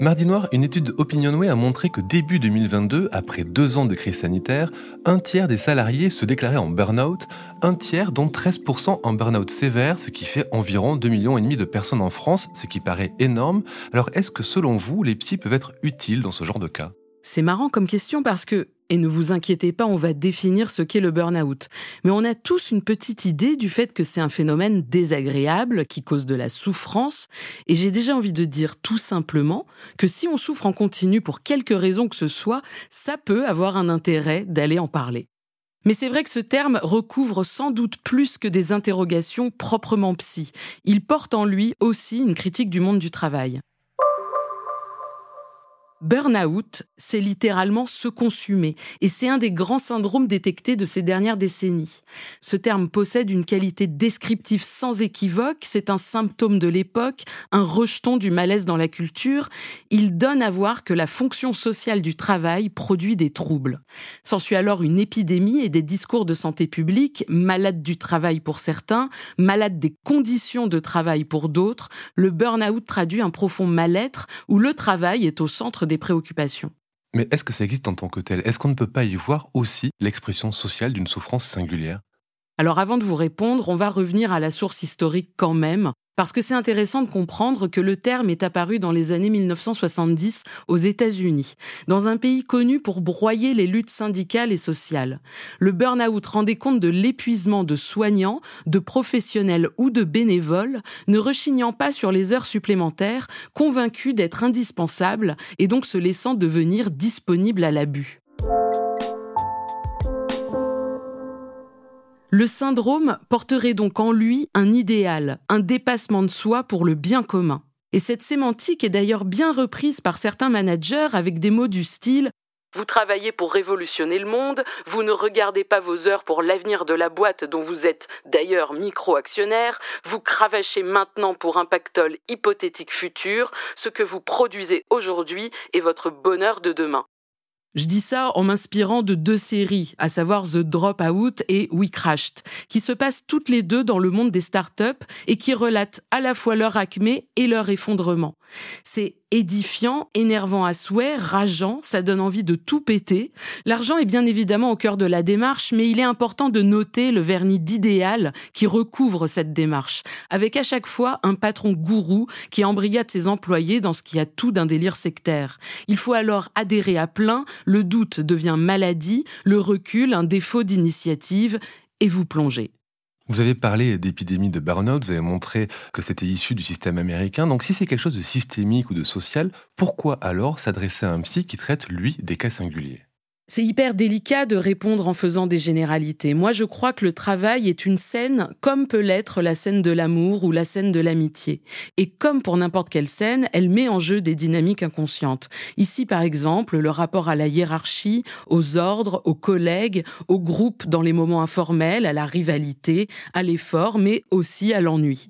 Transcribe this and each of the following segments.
Mardi Noir, une étude Opinionway a montré que début 2022, après deux ans de crise sanitaire, un tiers des salariés se déclaraient en burn-out, un tiers dont 13% en burn-out sévère, ce qui fait environ 2,5 millions de personnes en France, ce qui paraît énorme. Alors est-ce que selon vous, les psys peuvent être utiles dans ce genre de cas? C'est marrant comme question parce que et ne vous inquiétez pas, on va définir ce qu'est le burn-out. Mais on a tous une petite idée du fait que c'est un phénomène désagréable qui cause de la souffrance. Et j'ai déjà envie de dire tout simplement que si on souffre en continu pour quelque raison que ce soit, ça peut avoir un intérêt d'aller en parler. Mais c'est vrai que ce terme recouvre sans doute plus que des interrogations proprement psy. Il porte en lui aussi une critique du monde du travail. Burnout, c'est littéralement se consumer, et c'est un des grands syndromes détectés de ces dernières décennies. Ce terme possède une qualité descriptive sans équivoque, c'est un symptôme de l'époque, un rejeton du malaise dans la culture, il donne à voir que la fonction sociale du travail produit des troubles. S'ensuit alors une épidémie et des discours de santé publique, malade du travail pour certains, malade des conditions de travail pour d'autres, le burn-out traduit un profond mal-être où le travail est au centre des préoccupations. Mais est-ce que ça existe en tant que tel? Est-ce qu'on ne peut pas y voir aussi l'expression sociale d'une souffrance singulière? Alors avant de vous répondre, on va revenir à la source historique quand même, parce que c'est intéressant de comprendre que le terme est apparu dans les années 1970 aux États-Unis, dans un pays connu pour broyer les luttes syndicales et sociales. Le burn-out rendait compte de l'épuisement de soignants, de professionnels ou de bénévoles, ne rechignant pas sur les heures supplémentaires, convaincus d'être indispensables et donc se laissant devenir disponibles à l'abus. Le syndrome porterait donc en lui un idéal, un dépassement de soi pour le bien commun. Et cette sémantique est d'ailleurs bien reprise par certains managers avec des mots du style vous travaillez pour révolutionner le monde, vous ne regardez pas vos heures pour l'avenir de la boîte dont vous êtes d'ailleurs micro-actionnaire, vous cravachez maintenant pour un pactole hypothétique futur, ce que vous produisez aujourd'hui est votre bonheur de demain. Je dis ça en m'inspirant de deux séries, à savoir The Dropout et We Crashed, qui se passent toutes les deux dans le monde des startups et qui relatent à la fois leur acmé et leur effondrement. C'est édifiant, énervant à souhait, rageant, ça donne envie de tout péter. L'argent est bien évidemment au cœur de la démarche, mais il est important de noter le vernis d'idéal qui recouvre cette démarche, avec à chaque fois un patron gourou qui embrigade ses employés dans ce qui a tout d'un délire sectaire. Il faut alors adhérer à plein, le doute devient maladie, le recul un défaut d'initiative, et vous plongez. Vous avez parlé d'épidémie de burn-out, vous avez montré que c'était issu du système américain. Donc si c'est quelque chose de systémique ou de social, pourquoi alors s'adresser à un psy qui traite, lui, des cas singuliers? C'est hyper délicat de répondre en faisant des généralités. Moi, je crois que le travail est une scène comme peut l'être la scène de l'amour ou la scène de l'amitié. Et comme pour n'importe quelle scène, elle met en jeu des dynamiques inconscientes. Ici, par exemple, le rapport à la hiérarchie, aux ordres, aux collègues, au groupe dans les moments informels, à la rivalité, à l'effort, mais aussi à l'ennui.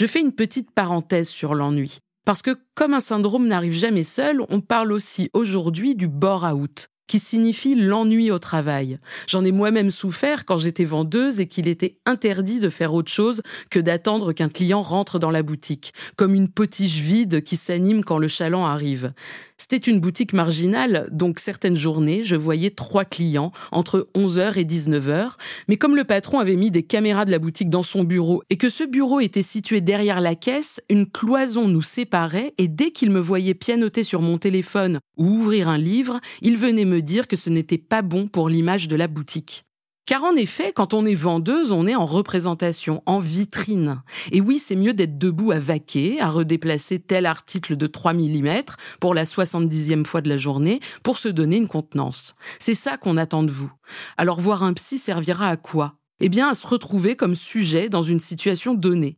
Je fais une petite parenthèse sur l'ennui. Parce que comme un syndrome n'arrive jamais seul, on parle aussi aujourd'hui du bore-out, qui signifie l'ennui au travail. J'en ai moi-même souffert quand j'étais vendeuse et qu'il était interdit de faire autre chose que d'attendre qu'un client rentre dans la boutique, comme une potiche vide qui s'anime quand le chaland arrive. C'était une boutique marginale, donc certaines journées, je voyais trois clients entre 11h et 19h, mais comme le patron avait mis des caméras de la boutique dans son bureau et que ce bureau était situé derrière la caisse, une cloison nous séparait et dès qu'il me voyait pianoter sur mon téléphone ou ouvrir un livre, il venait dire que ce n'était pas bon pour l'image de la boutique. Car en effet, quand on est vendeuse, on est en représentation, en vitrine. Et oui, c'est mieux d'être debout à vaquer, à redéplacer tel article de 3 mm pour la 70e fois de la journée, pour se donner une contenance. C'est ça qu'on attend de vous. Alors voir un psy servira à quoi? Eh bien à se retrouver comme sujet dans une situation donnée.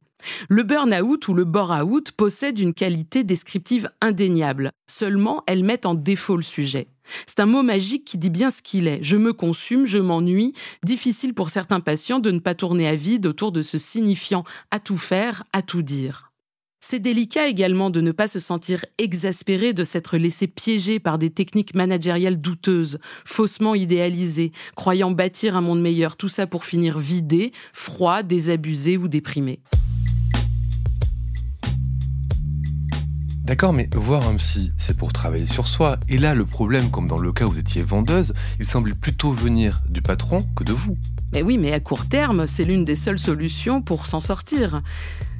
Le burn-out ou le bore-out possède une qualité descriptive indéniable. Seulement, elle met en défaut le sujet. C'est un mot magique qui dit bien ce qu'il est. Je me consume, je m'ennuie. Difficile pour certains patients de ne pas tourner à vide autour de ce signifiant à tout faire, à tout dire. C'est délicat également de ne pas se sentir exaspéré de s'être laissé piéger par des techniques managériales douteuses, faussement idéalisées, croyant bâtir un monde meilleur, tout ça pour finir vidé, froid, désabusé ou déprimé. D'accord, mais voir un psy, c'est pour travailler sur soi. Et là, le problème, comme dans le cas où vous étiez vendeuse, il semblait plutôt venir du patron que de vous. Mais oui, mais à court terme, c'est l'une des seules solutions pour s'en sortir.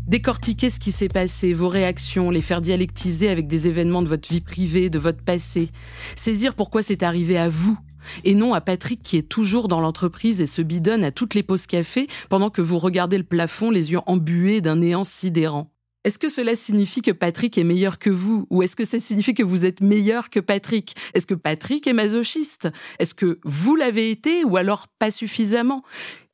Décortiquer ce qui s'est passé, vos réactions, les faire dialectiser avec des événements de votre vie privée, de votre passé. Saisir pourquoi c'est arrivé à vous et non à Patrick qui est toujours dans l'entreprise et se bidonne à toutes les pauses café pendant que vous regardez le plafond les yeux embués d'un néant sidérant. Est-ce que cela signifie que Patrick est meilleur que vous? Ou est-ce que ça signifie que vous êtes meilleur que Patrick? Est-ce que Patrick est masochiste? Est-ce que vous l'avez été ou alors pas suffisamment?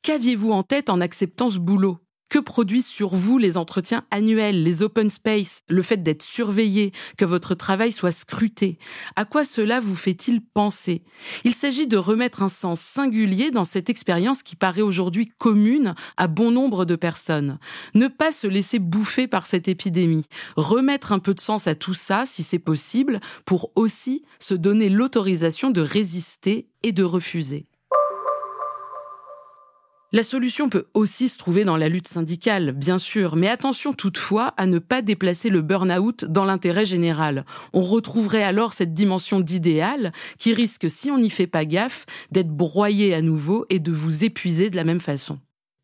Qu'aviez-vous en tête en acceptant ce boulot? Que produisent sur vous les entretiens annuels, les open space, le fait d'être surveillé, que votre travail soit scruté À quoi cela vous fait-il penser? Il s'agit de remettre un sens singulier dans cette expérience qui paraît aujourd'hui commune à bon nombre de personnes. Ne pas se laisser bouffer par cette épidémie. Remettre un peu de sens à tout ça, si c'est possible, pour aussi se donner l'autorisation de résister et de refuser. La solution peut aussi se trouver dans la lutte syndicale, bien sûr, mais attention toutefois à ne pas déplacer le burn-out dans l'intérêt général. On retrouverait alors cette dimension d'idéal qui risque, si on n'y fait pas gaffe, d'être broyé à nouveau et de vous épuiser de la même façon.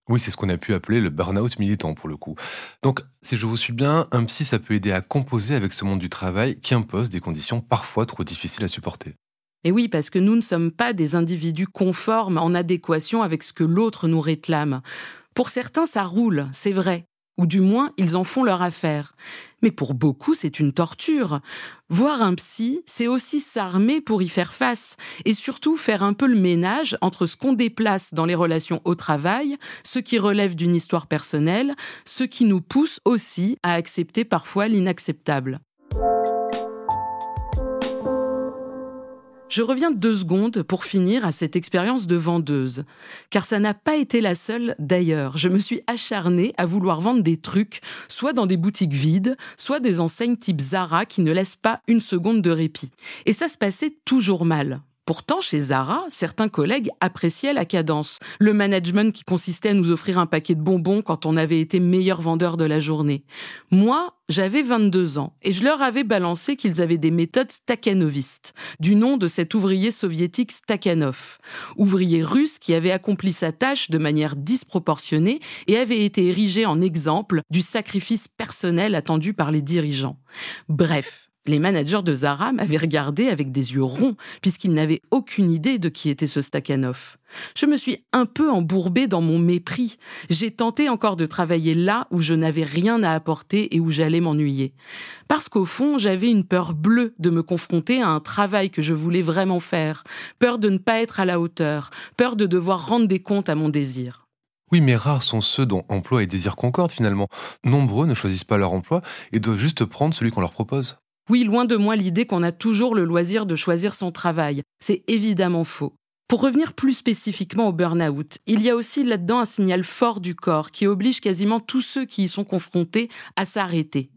Oui, c'est ce qu'on a pu appeler le burn-out militant pour le coup. Donc, si je vous suis bien, un psy, ça peut aider à composer avec ce monde du travail qui impose des conditions parfois trop difficiles à supporter. Et oui, parce que nous ne sommes pas des individus conformes en adéquation avec ce que l'autre nous réclame. Pour certains, ça roule, c'est vrai. Ou du moins, ils en font leur affaire. Mais pour beaucoup, c'est une torture. Voir un psy, c'est aussi s'armer pour y faire face. Et surtout faire un peu le ménage entre ce qu'on déplace dans les relations au travail, ce qui relève d'une histoire personnelle, ce qui nous pousse aussi à accepter parfois l'inacceptable. Je reviens deux secondes pour finir à cette expérience de vendeuse, car ça n'a pas été la seule d'ailleurs. Je me suis acharnée à vouloir vendre des trucs, soit dans des boutiques vides, soit des enseignes type Zara qui ne laissent pas une seconde de répit. Et ça se passait toujours mal. Pourtant, chez Zara, certains collègues appréciaient la cadence, le management qui consistait à nous offrir un paquet de bonbons quand on avait été meilleur vendeur de la journée. Moi, j'avais 22 ans et je leur avais balancé qu'ils avaient des méthodes stakhanovistes, du nom de cet ouvrier soviétique Stakhanov, ouvrier russe qui avait accompli sa tâche de manière disproportionnée et avait été érigé en exemple du sacrifice personnel attendu par les dirigeants. Bref, les managers de Zara m'avaient regardé avec des yeux ronds, puisqu'ils n'avaient aucune idée de qui était ce Stakhanov. Je me suis un peu embourbée dans mon mépris. J'ai tenté encore de travailler là où je n'avais rien à apporter et où j'allais m'ennuyer. Parce qu'au fond, j'avais une peur bleue de me confronter à un travail que je voulais vraiment faire, peur de ne pas être à la hauteur, peur de devoir rendre des comptes à mon désir. Oui, mais rares sont ceux dont emploi et désir concordent finalement. Nombreux ne choisissent pas leur emploi et doivent juste prendre celui qu'on leur propose. Oui, loin de moi l'idée qu'on a toujours le loisir de choisir son travail. C'est évidemment faux. Pour revenir plus spécifiquement au burn-out, il y a aussi là-dedans un signal fort du corps qui oblige quasiment tous ceux qui y sont confrontés à s'arrêter.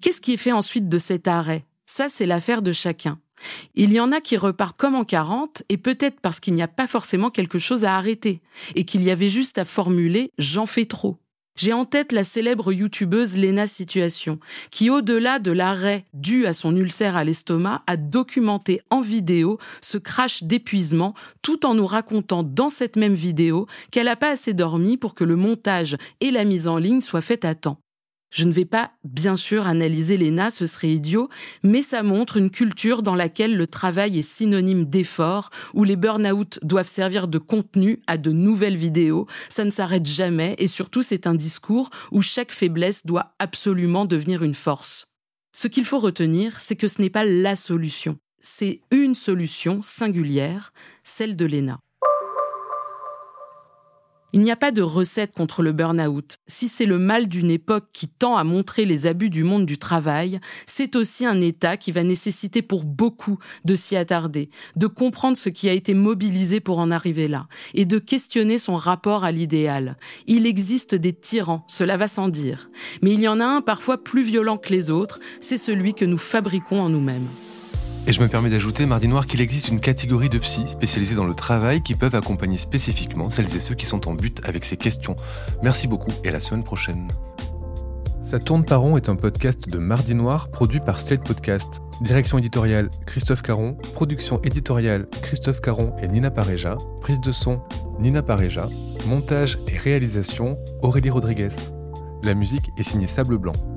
Qu'est-ce qui est fait ensuite de cet arrêt? Ça, c'est l'affaire de chacun. Il y en a qui repartent comme en 40, et peut-être parce qu'il n'y a pas forcément quelque chose à arrêter, et qu'il y avait juste à formuler j'en fais trop. J'ai en tête la célèbre youtubeuse Lena Situation, qui au-delà de l'arrêt dû à son ulcère à l'estomac, a documenté en vidéo ce crash d'épuisement, tout en nous racontant dans cette même vidéo qu'elle n'a pas assez dormi pour que le montage et la mise en ligne soient faits à temps. Je ne vais pas, bien sûr, analyser l'ENA, ce serait idiot, mais ça montre une culture dans laquelle le travail est synonyme d'effort, où les burn-out doivent servir de contenu à de nouvelles vidéos, ça ne s'arrête jamais, et surtout c'est un discours où chaque faiblesse doit absolument devenir une force. Ce qu'il faut retenir, c'est que ce n'est pas la solution, c'est une solution singulière, celle de l'ENA. Il n'y a pas de recette contre le burn-out. Si c'est le mal d'une époque qui tend à montrer les abus du monde du travail, c'est aussi un état qui va nécessiter pour beaucoup de s'y attarder, de comprendre ce qui a été mobilisé pour en arriver là, et de questionner son rapport à l'idéal. Il existe des tyrans, cela va sans dire. Mais il y en a un parfois plus violent que les autres, c'est celui que nous fabriquons en nous-mêmes. Et je me permets d'ajouter, Mardi Noir, qu'il existe une catégorie de psy spécialisés dans le travail qui peuvent accompagner spécifiquement celles et ceux qui sont en but avec ces questions. Merci beaucoup et à la semaine prochaine. Ça tourne par rond est un podcast de Mardi Noir produit par Slate Podcast. Direction éditoriale Christophe Caron, production éditoriale Christophe Caron et Nina Pareja, prise de son Nina Pareja, montage et réalisation Aurélie Rodriguez. La musique est signée Sable Blanc.